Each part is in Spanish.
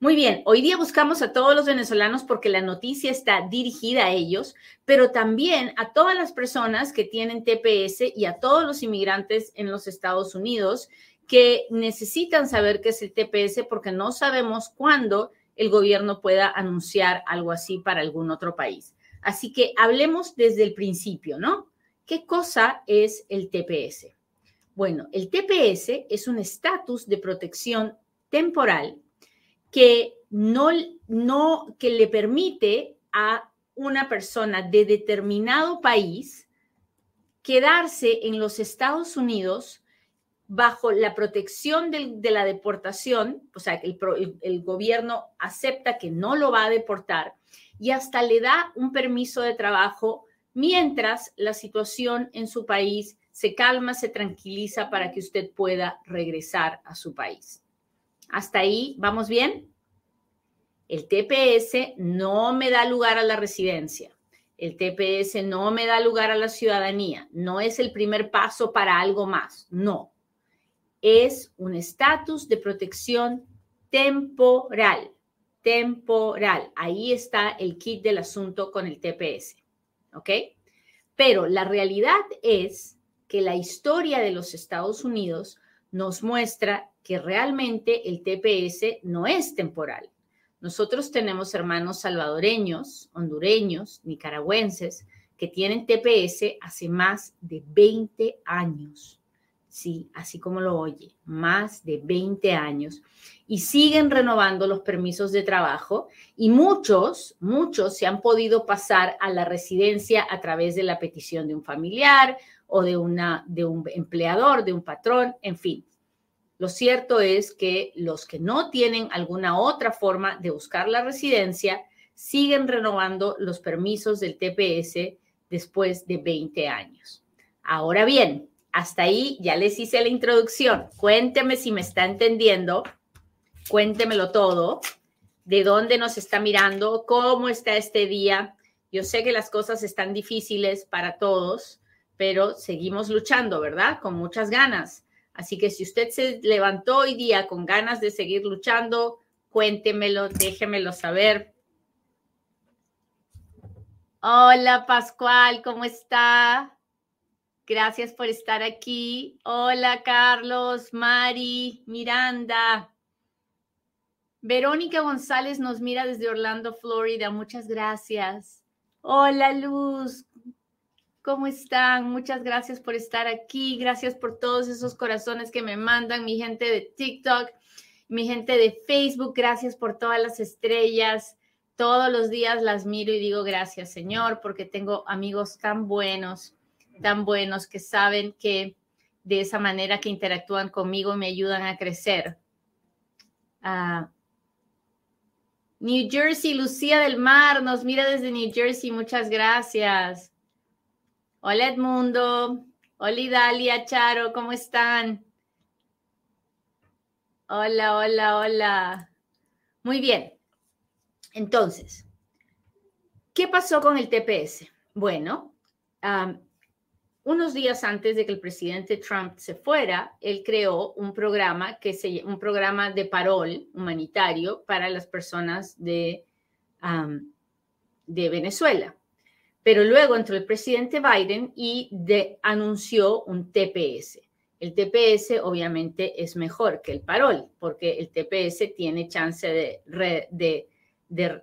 Muy bien, hoy día buscamos a todos los venezolanos porque la noticia está dirigida a ellos, pero también a todas las personas que tienen TPS y a todos los inmigrantes en los Estados Unidos que necesitan saber qué es el TPS porque no sabemos cuándo el gobierno pueda anunciar algo así para algún otro país. Así que hablemos desde el principio, ¿no? ¿Qué cosa es el TPS? Bueno, el TPS es un estatus de protección temporal que no, no, que le permite a una persona de determinado país quedarse en los Estados Unidos bajo la protección de la deportación, o sea, que el, gobierno acepta que no lo va a deportar y hasta le da un permiso de trabajo mientras la situación en su país se calma, se tranquiliza para que usted pueda regresar a su país. Hasta ahí, ¿vamos bien? El TPS no me da lugar a la residencia. El TPS no me da lugar a la ciudadanía. No es el primer paso para algo más. No es un estatus de protección temporal. Temporal. Ahí está el kit del asunto con el TPS. ¿Ok? Pero la realidad es que la historia de los Estados Unidos nos muestra que realmente el TPS no es temporal. Nosotros tenemos hermanos salvadoreños, hondureños, nicaragüenses que tienen TPS hace más de 20 años sí, así como lo oye, más de 20 años y siguen renovando los permisos de trabajo y muchos, muchos se han podido pasar a la residencia a través de la petición de un familiar o de, una, de un empleador, de un patrón, en fin. Lo cierto es que los que no tienen alguna otra forma de buscar la residencia siguen renovando los permisos del TPS después de 20 años. Ahora bien, hasta ahí ya les hice la introducción. Cuénteme si me está entendiendo. Cuéntemelo todo. ¿De dónde nos está mirando? ¿Cómo está este día? Yo sé que las cosas están difíciles para todos, pero seguimos luchando, ¿verdad? Con muchas ganas. Así que si usted se levantó hoy día con ganas de seguir luchando, cuéntemelo, déjemelo saber. Hola Pascual, ¿cómo está? Gracias por estar aquí. Hola, Carlos, Mari, Miranda. Verónica González nos mira desde Orlando, Florida. Muchas gracias. Hola, Luz. ¿Cómo están? Muchas gracias por estar aquí. Gracias por todos esos corazones que me mandan, mi gente de TikTok, mi gente de Facebook. Gracias por todas las estrellas. Todos los días las miro y digo gracias, Señor, porque tengo amigos tan buenos tan buenos que saben que de esa manera que interactúan conmigo me ayudan a crecer. Ah, New Jersey, Lucía del Mar, nos mira desde New Jersey, muchas gracias. Hola Edmundo, hola Dalia, Charo, ¿cómo están? Hola, hola, hola. Muy bien. Entonces, ¿qué pasó con el TPS? Bueno, unos días antes de que el presidente Trump se fuera, él creó un programa que se un programa de parol humanitario para las personas de, de Venezuela. Pero luego entró el presidente Biden y anunció un TPS. El TPS obviamente es mejor que el parol, porque el TPS tiene chance de,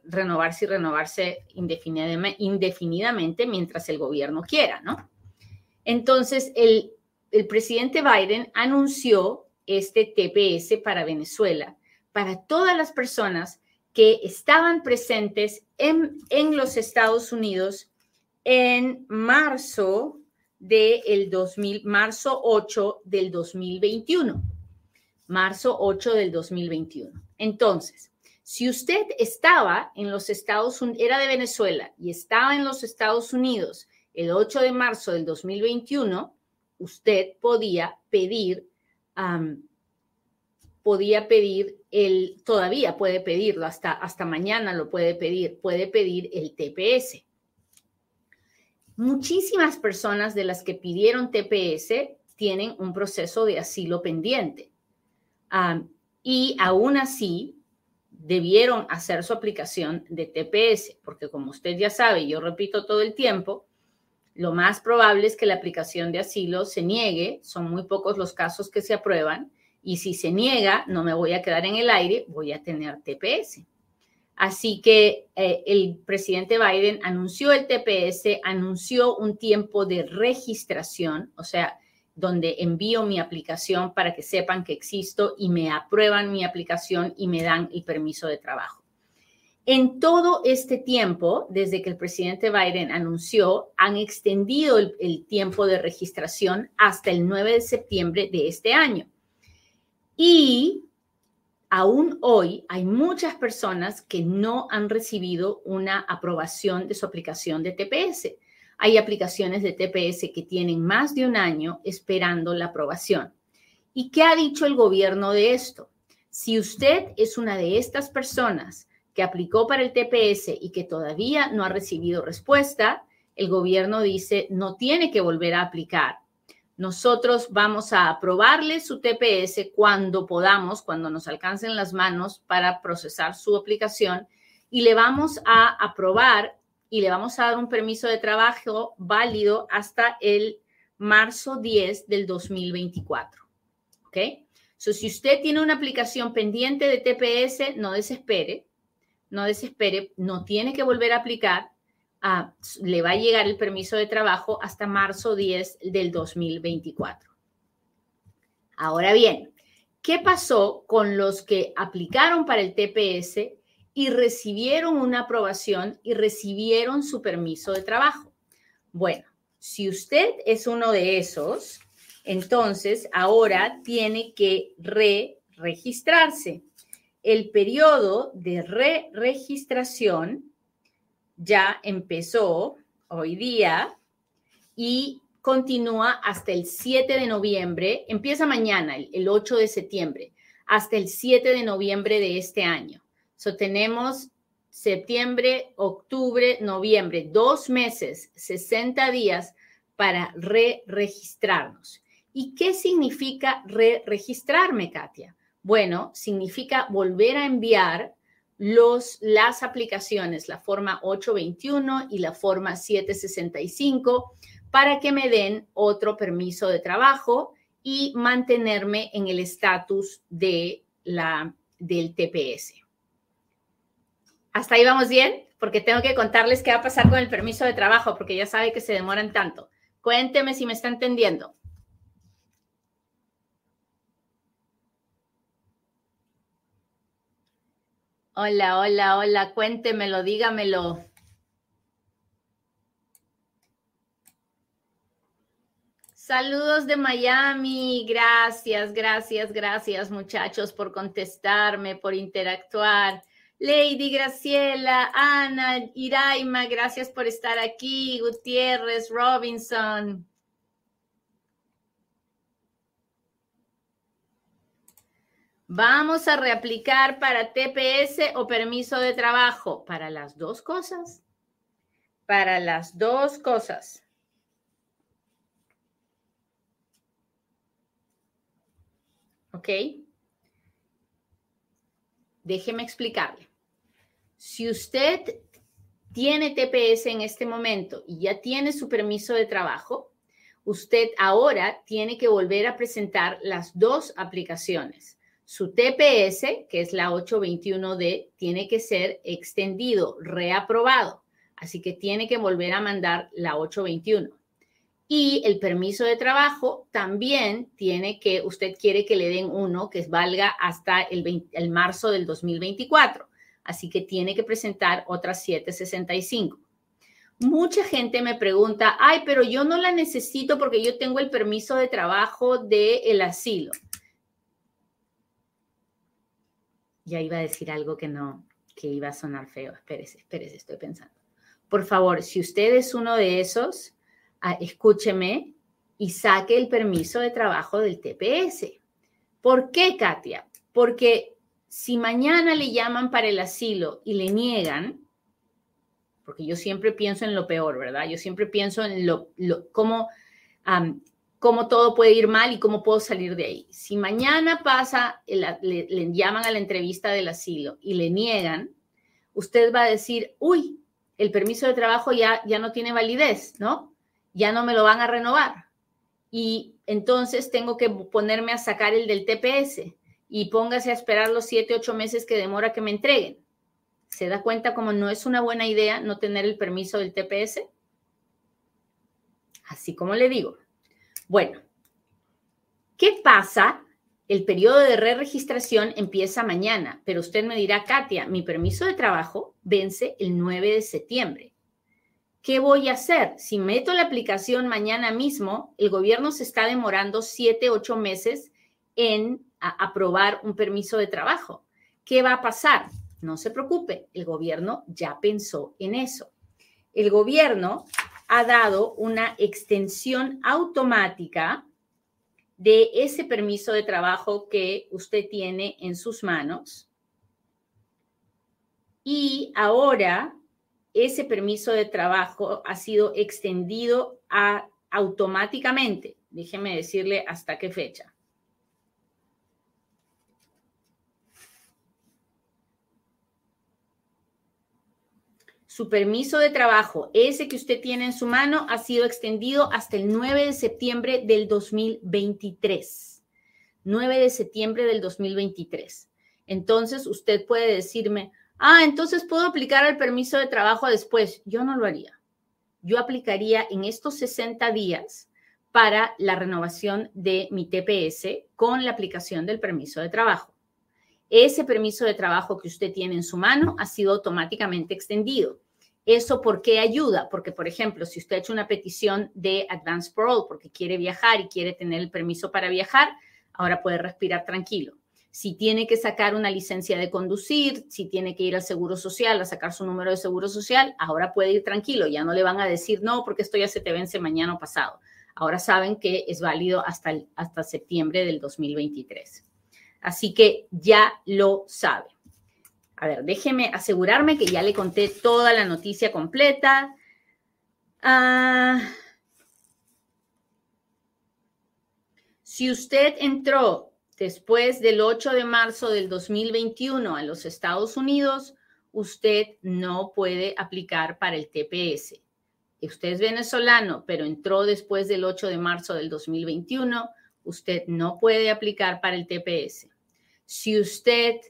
renovarse y renovarse indefinidamente mientras el gobierno quiera, ¿no? Entonces, el, presidente Biden anunció este TPS para Venezuela, para todas las personas que estaban presentes en, los Estados Unidos en marzo del 2000, marzo 8 del 2021. Marzo 8 del 2021. Entonces, si usted estaba en los Estados Unidos, era de Venezuela y estaba en los Estados Unidos el 8 de marzo del 2021, usted podía pedir, podía pedir el, todavía puede pedirlo, hasta, hasta mañana lo puede pedir, puede pedir el TPS. Muchísimas personas de las que pidieron TPS tienen un proceso de asilo pendiente. y aún así, debieron hacer su aplicación de TPS, porque como usted ya sabe, yo repito todo el tiempo, lo más probable es que la aplicación de asilo se niegue, son muy pocos los casos que se aprueban, y si se niega, no me voy a quedar en el aire, voy a tener TPS. Así que eh, el presidente Biden anunció el TPS, anunció un tiempo de registración, o sea, donde envío mi aplicación para que sepan que existo y me aprueban mi aplicación y me dan el permiso de trabajo. En todo este tiempo, desde que el presidente Biden anunció, han extendido el, el, tiempo de registración hasta el 9 de septiembre de este año. Y aún hoy hay muchas personas que no han recibido una aprobación de su aplicación de TPS. Hay aplicaciones de TPS que tienen más de un año esperando la aprobación. ¿Y qué ha dicho el gobierno de esto? Si usted es una de estas personas que aplicó para el TPS y que todavía no ha recibido respuesta, el gobierno dice no tiene que volver a aplicar. Nosotros vamos a aprobarle su TPS cuando podamos, cuando nos alcancen las manos para procesar su aplicación y le vamos a aprobar y le vamos a dar un permiso de trabajo válido hasta el marzo 10 del 2024. ¿Ok? So, si usted tiene una aplicación pendiente de TPS, no desespere, no desespere, no tiene que volver a aplicar, le va a llegar el permiso de trabajo hasta marzo 10 del 2024. Ahora bien, ¿qué pasó con los que aplicaron para el TPS y recibieron una aprobación y recibieron su permiso de trabajo. Bueno, si usted es uno de esos, entonces ahora tiene que re-registrarse. El periodo de re-registración ya empezó hoy día y continúa hasta el 7 de noviembre, empieza mañana, el 8 de septiembre, hasta el 7 de noviembre de este año. So, tenemos septiembre, octubre, noviembre, dos meses, 60 días para re-registrarnos. ¿Y qué significa re-registrarme, Katia? Bueno, significa volver a enviar los, las aplicaciones, la forma 821 y la forma 765, para que me den otro permiso de trabajo y mantenerme en el estatus de la, del TPS. ¿Hasta ahí vamos bien? Porque tengo que contarles qué va a pasar con el permiso de trabajo, porque ya sabe que se demoran tanto. Cuénteme si me está entendiendo. Hola, hola, hola, cuéntemelo, dígamelo. Saludos de Miami, gracias, gracias, gracias muchachos por contestarme, por interactuar. Lady Graciela, Ana, Iraima, gracias por estar aquí. Gutiérrez, Robinson. Vamos a reaplicar para TPS o permiso de trabajo. Para las dos cosas. Para las dos cosas. ¿Ok? Déjeme explicarle. Si usted tiene TPS en este momento y ya tiene su permiso de trabajo, usted ahora tiene que volver a presentar las dos aplicaciones. Su TPS, que es la 821D, tiene que ser extendido, reaprobado. Así que tiene que volver a mandar la 821. Y el permiso de trabajo también tiene que, usted quiere que le den uno que valga hasta el, el marzo del 2024. Así que tiene que presentar otras 765. Mucha gente me pregunta, ay, pero yo no la necesito porque yo tengo el permiso de trabajo del asilo. Ya iba a decir algo que no, que iba a sonar feo. Espérese, espérese, estoy pensando. Por favor, si usted es uno de esos, ah, escúcheme y saque el permiso de trabajo del TPS. ¿Por qué, Katia? Porque si mañana le llaman para el asilo y le niegan, porque yo siempre pienso en lo peor, ¿verdad? Yo siempre pienso en lo, cómo, cómo todo puede ir mal y cómo puedo salir de ahí. Si mañana pasa, le, llaman a la entrevista del asilo y le niegan, usted va a decir, uy, el permiso de trabajo ya, ya no tiene validez, ¿no? Ya no me lo van a renovar. Y entonces tengo que ponerme a sacar el del TPS y póngase a esperar los siete, ocho meses que demora que me entreguen. ¿Se da cuenta como no es una buena idea no tener el permiso del TPS? Así como le digo. Bueno, ¿qué pasa el periodo de re-registración empieza mañana, pero usted me dirá, Katia, mi permiso de trabajo vence el 9 de septiembre. ¿Qué voy a hacer? Si meto la aplicación mañana mismo, el gobierno se está demorando 7, 8 meses en aprobar un permiso de trabajo. ¿Qué va a pasar? No se preocupe, el gobierno ya pensó en eso. El gobierno ha dado una extensión automática de ese permiso de trabajo que usted tiene en sus manos. Y ahora ese permiso de trabajo ha sido extendido a, automáticamente. Déjeme decirle hasta qué fecha. Su permiso de trabajo, ese que usted tiene en su mano, ha sido extendido hasta el 9 de septiembre del 2023. 9 de septiembre del 2023. Entonces, usted puede decirme, ah, entonces puedo aplicar el permiso de trabajo después. Yo no lo haría. Yo aplicaría en estos 60 días para la renovación de mi TPS con la aplicación del permiso de trabajo. Ese permiso de trabajo que usted tiene en su mano ha sido automáticamente extendido. ¿Eso por qué ayuda? Porque, por ejemplo, si usted ha hecho una petición de Advance Parole porque quiere viajar y quiere tener el permiso para viajar, ahora puede respirar tranquilo. Si tiene que sacar una licencia de conducir, si tiene que ir al Seguro Social a sacar su número de Seguro Social, ahora puede ir tranquilo. Ya no le van a decir, no, porque esto ya se te vence mañana o pasado. Ahora saben que es válido hasta, hasta septiembre del 2023. Así que ya lo sabe. A ver, déjeme asegurarme que ya le conté toda la noticia completa. Ah, si usted entró después del 8 de marzo del 2021 a los Estados Unidos, usted no puede aplicar para el TPS. Usted es venezolano, pero entró después del 8 de marzo del 2021, usted no puede aplicar para el TPS. Si usted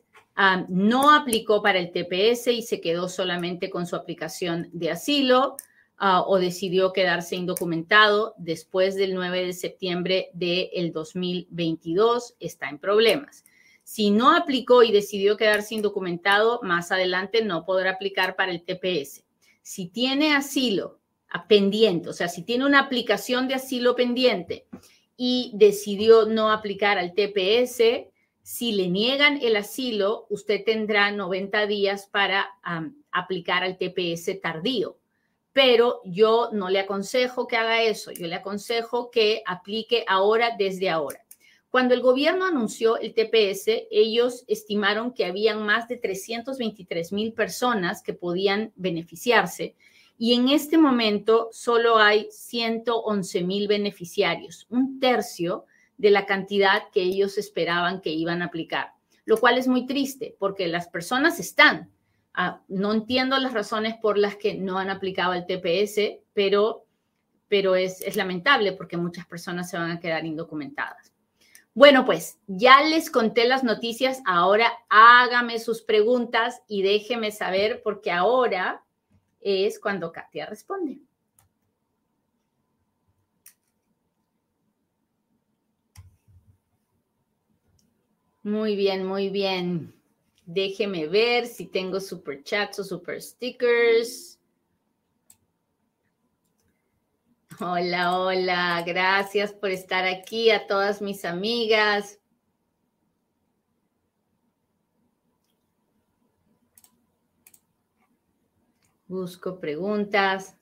no aplicó para el TPS y se quedó solamente con su aplicación de asilo ah, o decidió quedarse indocumentado después del 9 de septiembre del 2022, está en problemas. Si no aplicó y decidió quedarse indocumentado, más adelante no podrá aplicar para el TPS. Si tiene asilo ah, pendiente, o sea, si tiene una aplicación de asilo pendiente y decidió no aplicar al TPS, si le niegan el asilo, usted tendrá 90 días para aplicar al TPS tardío. Pero yo no le aconsejo que haga eso. Yo le aconsejo que aplique ahora desde ahora. Cuando el gobierno anunció el TPS, ellos estimaron que habían más de 323 mil personas que podían beneficiarse y en este momento solo hay 111 mil beneficiarios, un tercio de la cantidad que ellos esperaban que iban a aplicar, lo cual es muy triste porque las personas están. Ah, no entiendo las razones por las que no han aplicado el TPS, pero, pero es, es lamentable porque muchas personas se van a quedar indocumentadas. Bueno, pues ya les conté las noticias, ahora hágame sus preguntas y déjeme saber porque ahora es cuando Katia responde. Muy bien, muy bien. Déjeme ver si tengo super chats o super stickers. Hola, hola. Gracias por estar aquí a todas mis amigas. Busco preguntas.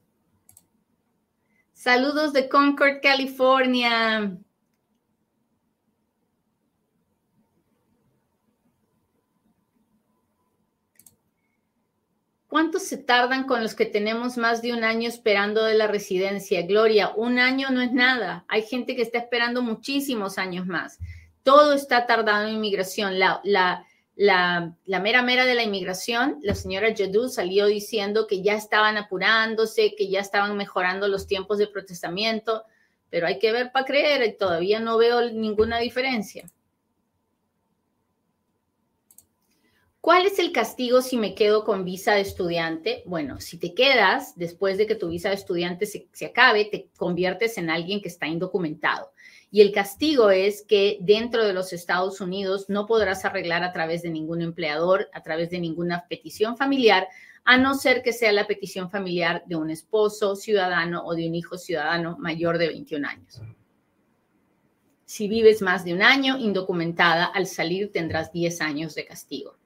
Saludos de Concord, California. ¿Cuánto se tardan con los que tenemos más de un año esperando de la residencia? Gloria, un año no es nada. Hay gente que está esperando muchísimos años más. Todo está tardando en inmigración. La, mera mera de la inmigración, la señora Jadou salió diciendo que ya estaban apurándose, que ya estaban mejorando los tiempos de procesamiento, pero hay que ver para creer y todavía no veo ninguna diferencia. ¿Cuál es el castigo si me quedo con visa de estudiante? Bueno, si te quedas después de que tu visa de estudiante se, acabe, te conviertes en alguien que está indocumentado. Y el castigo es que dentro de los Estados Unidos no podrás arreglar a través de ningún empleador, a través de ninguna petición familiar, a no ser que sea la petición familiar de un esposo ciudadano o de un hijo ciudadano mayor de 21 años. Si vives más de un año indocumentada, al salir tendrás 10 años de castigo.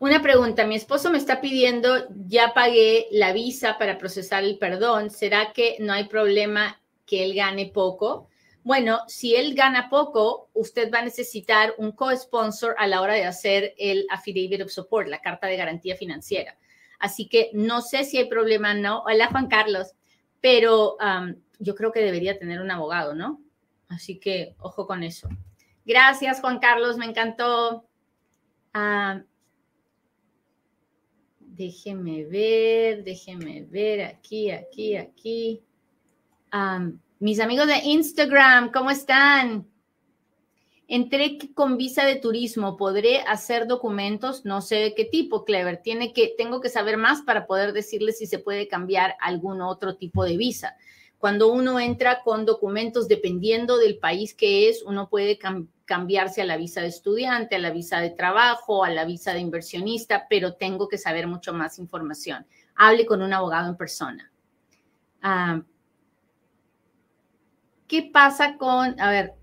Una pregunta, mi esposo me está pidiendo, ya pagué la visa para procesar el perdón, ¿será que no hay problema que él gane poco? Bueno, si él gana poco, usted va a necesitar un co-sponsor a la hora de hacer el affidavit of support, la carta de garantía financiera. Así que no sé si hay problema, no. Hola, Juan Carlos, pero yo creo que debería tener un abogado, ¿no? Así que ojo con eso. Gracias, Juan Carlos, me encantó. Déjeme ver, déjeme ver aquí, aquí, aquí. mis amigos de Instagram, ¿cómo están? Entré con visa de turismo, ¿podré hacer documentos? No sé de qué tipo, Clever. Tiene que, tengo que saber más para poder decirle si se puede cambiar algún otro tipo de visa. Cuando uno entra con documentos, dependiendo del país que es, uno puede cambiarse a la visa de estudiante, a la visa de trabajo, a la visa de inversionista, pero tengo que saber mucho más información. Hable con un abogado en persona. Ah, ¿Qué pasa con, a ver,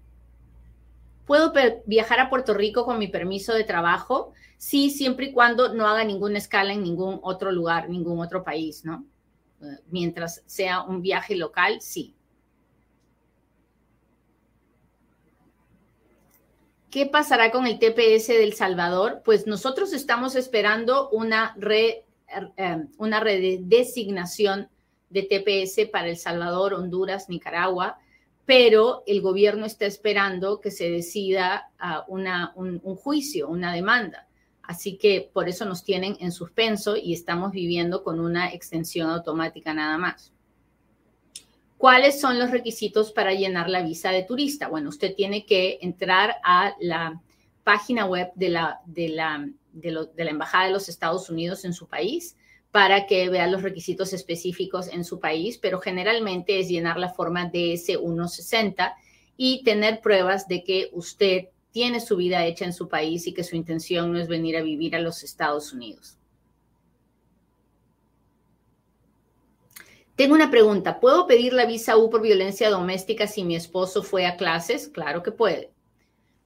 ¿puedo viajar a Puerto Rico con mi permiso de trabajo? Sí, siempre y cuando no haga ninguna escala en ningún otro lugar, ningún otro país, ¿no? mientras sea un viaje local, sí. ¿Qué pasará con el TPS del Salvador? Pues nosotros estamos esperando una, re, eh, una redesignación de TPS para El Salvador, Honduras, Nicaragua, pero el gobierno está esperando que se decida ah, una, un juicio, una demanda. Así que por eso nos tienen en suspenso y estamos viviendo con una extensión automática nada más. ¿Cuáles son los requisitos para llenar la visa de turista? Bueno, usted tiene que entrar a la página web de la, de la, de la Embajada de los Estados Unidos en su país para que vea los requisitos específicos en su país, pero generalmente es llenar la forma DS-160 y tener pruebas de que usted tiene su vida hecha en su país y que su intención no es venir a vivir a los Estados Unidos. Tengo una pregunta. ¿Puedo pedir la visa U por violencia doméstica si mi esposo fue a clases? Claro que puede.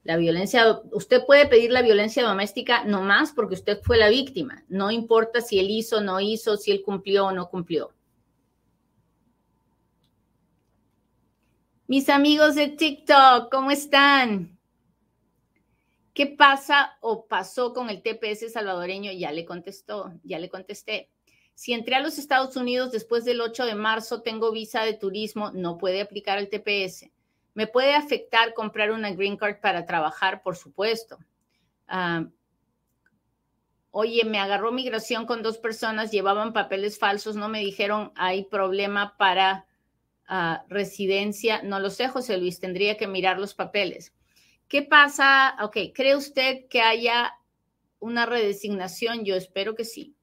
La violencia, usted puede pedir la violencia doméstica no más porque usted fue la víctima. No importa si él hizo, no hizo, si él cumplió o no cumplió. Mis amigos de TikTok, ¿cómo están? ¿Qué pasa o pasó con el TPS salvadoreño? Ya le contestó, ya le contesté. Si entré a los Estados Unidos después del 8 de marzo, tengo visa de turismo, no puede aplicar el TPS. ¿Me puede afectar comprar una green card para trabajar? Por supuesto. Ah, oye, me agarró migración con dos personas, llevaban papeles falsos, no me dijeron hay problema para ah, residencia. No lo sé, José Luis, tendría que mirar los papeles. ¿Qué pasa? Ok, ¿cree usted que haya una redesignación? Yo espero que sí.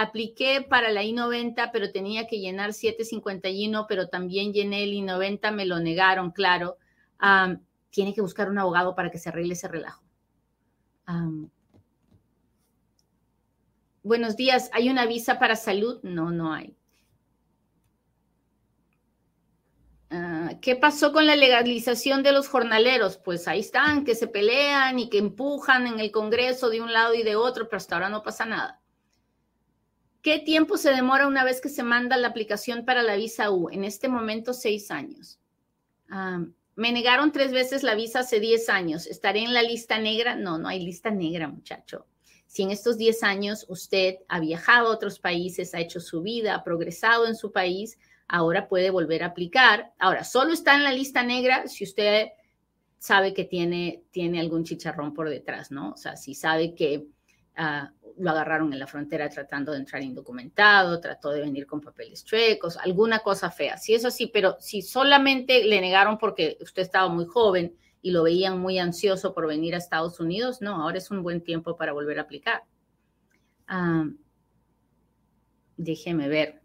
Apliqué para la I-90, pero tenía que llenar 751, pero también llené el I-90, me lo negaron, claro. tiene que buscar un abogado para que se arregle ese relajo. buenos días, ¿hay una visa para salud? No, no hay. Ah, ¿Qué pasó con la legalización de los jornaleros? Pues ahí están, que se pelean y que empujan en el Congreso de un lado y de otro, pero hasta ahora no pasa nada. ¿Qué tiempo se demora una vez que se manda la aplicación para la visa U? En este momento, seis años. Me negaron tres veces la visa hace diez años. ¿Estaré en la lista negra? No, no hay lista negra, muchacho. Si en estos diez años usted ha viajado a otros países, ha hecho su vida, ha progresado en su país, ahora puede volver a aplicar. Ahora, solo está en la lista negra si usted sabe que tiene, tiene algún chicharrón por detrás, ¿no? O sea, si sabe que ah, lo agarraron en la frontera tratando de entrar indocumentado, trató de venir con papeles chuecos, alguna cosa fea. Si es así, pero si solamente le negaron porque usted estaba muy joven y lo veían muy ansioso por venir a Estados Unidos, no, ahora es un buen tiempo para volver a aplicar. Déjeme ver.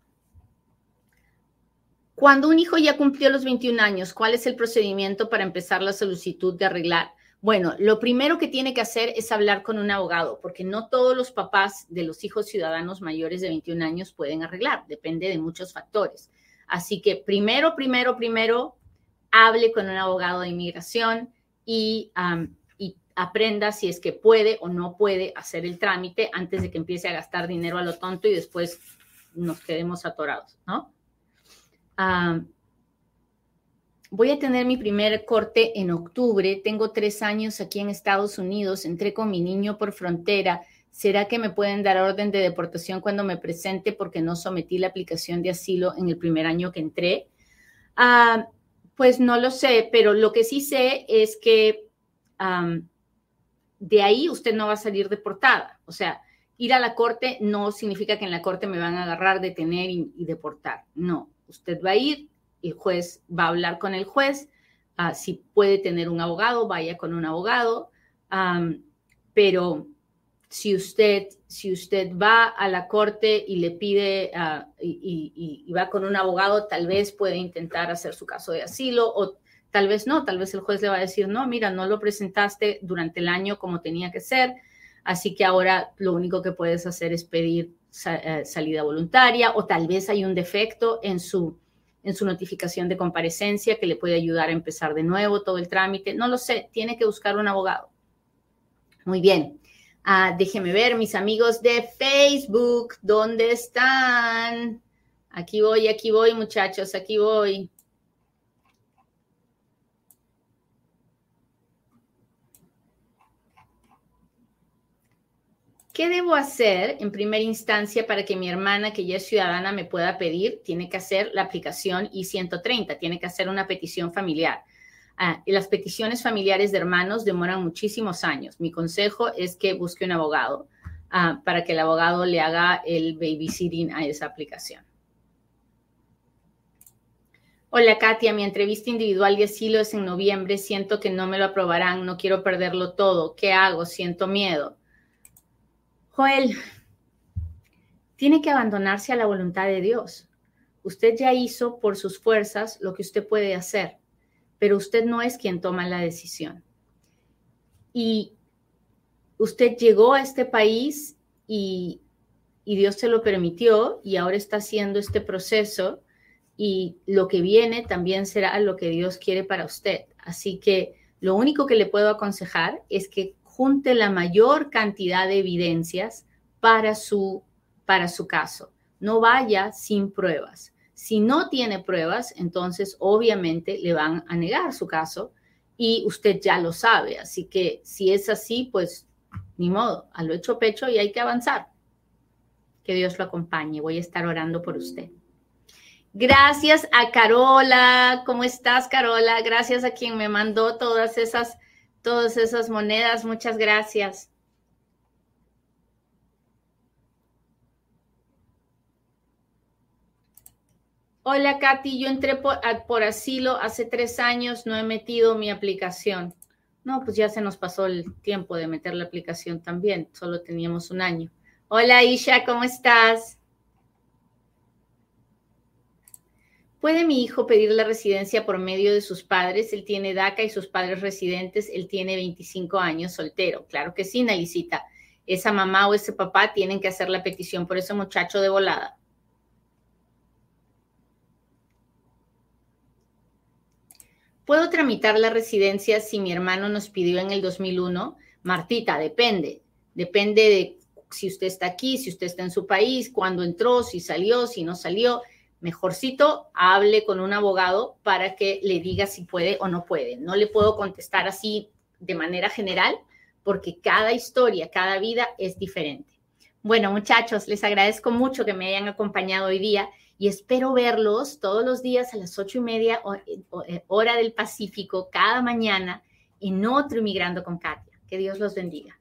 Cuando un hijo ya cumplió los 21 años, ¿cuál es el procedimiento para empezar la solicitud de arreglar? Bueno, lo primero que tiene que hacer es hablar con un abogado, porque no todos los papás de los hijos ciudadanos mayores de 21 años pueden arreglar, depende de muchos factores. Así que primero, primero, primero, hable con un abogado de inmigración y, y aprenda si es que puede o no puede hacer el trámite antes de que empiece a gastar dinero a lo tonto y después nos quedemos atorados, ¿no? Voy a tener mi primer corte en octubre. Tengo tres años aquí en Estados Unidos. Entré con mi niño por frontera. ¿Será que me pueden dar orden de deportación cuando me presente porque no sometí la aplicación de asilo en el primer año que entré? pues no lo sé, pero lo que sí sé es que de ahí usted no va a salir deportada. O sea, ir a la corte no significa que en la corte me van a agarrar, detener y deportar. No, Usted va a ir, el juez va a hablar con el juez, ah, si puede tener un abogado, vaya con un abogado, pero si usted, si usted va a la corte y le pide ah, y, va con un abogado, tal vez puede intentar hacer su caso de asilo o tal vez no, tal vez el juez le va a decir, no, mira, no lo presentaste durante el año como tenía que ser, así que ahora lo único que puedes hacer es pedir eh, salida voluntaria o tal vez hay un defecto en su, en su notificación de comparecencia que le puede ayudar a empezar de nuevo todo el trámite. No lo sé, tiene que buscar un abogado. Muy bien. Ah, déjeme ver, mis amigos de Facebook, ¿dónde están? Aquí voy, aquí voy, muchachos, aquí voy. ¿Qué debo hacer en primera instancia para que mi hermana, que ya es ciudadana, me pueda pedir? Tiene que hacer la aplicación I-130, tiene que hacer una petición familiar. Ah, y las peticiones familiares de hermanos demoran muchísimos años. Mi consejo es que busque un abogado ah, para que el abogado le haga el babysitting a esa aplicación. Hola Katia, mi entrevista individual de asilo es en noviembre. Siento que no me lo aprobarán, no quiero perderlo todo. ¿Qué hago? Siento miedo. Joel, tiene que abandonarse a la voluntad de Dios. Usted ya hizo por sus fuerzas lo que usted puede hacer, pero usted no es quien toma la decisión. Y usted llegó a este país y, Dios se lo permitió y ahora está haciendo este proceso y lo que viene también será lo que Dios quiere para usted. Así que lo único que le puedo aconsejar es que junte la mayor cantidad de evidencias para su, para su caso. No vaya sin pruebas. Si no tiene pruebas, entonces obviamente le van a negar su caso y usted ya lo sabe. Así que si es así, pues ni modo, a lo hecho pecho y hay que avanzar. Que Dios lo acompañe. Voy a estar orando por usted. Gracias a Carola. ¿Cómo estás, Carola? Gracias a quien me mandó todas esas todas esas monedas. Muchas gracias. Hola Katy, yo entré por, por, asilo hace tres años, no he metido mi aplicación. No, pues ya se nos pasó el tiempo de meter la aplicación también, solo teníamos un año. Hola Isha, ¿cómo estás? ¿Puede mi hijo pedir la residencia por medio de sus padres? Él tiene DACA y sus padres residentes. Él tiene 25 años soltero. Claro que sí, Nalicita. Esa mamá o ese papá tienen que hacer la petición por ese muchacho de volada. ¿Puedo tramitar la residencia si mi hermano nos pidió en el 2001? Martita, depende. Depende de si usted está aquí, si usted está en su país, cuándo entró, si salió, si no salió. Mejorcito, hable con un abogado para que le diga si puede o no puede. No le puedo contestar así de manera general porque cada historia, cada vida es diferente. Bueno, muchachos, les agradezco mucho que me hayan acompañado hoy día y espero verlos todos los días a las ocho y media eh, hora del Pacífico, cada mañana en otro Inmigrando con Katia. Que Dios los bendiga.